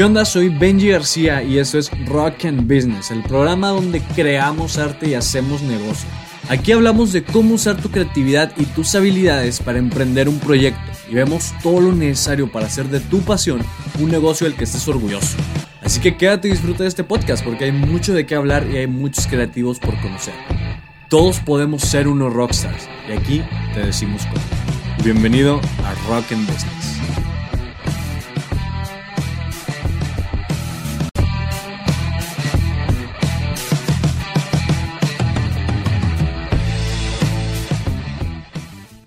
¿Qué onda? Soy Benji García y esto es Rock and Business, el programa donde creamos arte y hacemos negocio. Aquí hablamos de cómo usar tu creatividad y tus habilidades para emprender un proyecto y vemos todo lo necesario para hacer de tu pasión un negocio del que estés orgulloso. Así que quédate y disfruta de este podcast porque hay mucho de qué hablar y hay muchos creativos por conocer. Todos podemos ser unos rockstars y aquí te decimos cómo. Bienvenido a Rock and Business.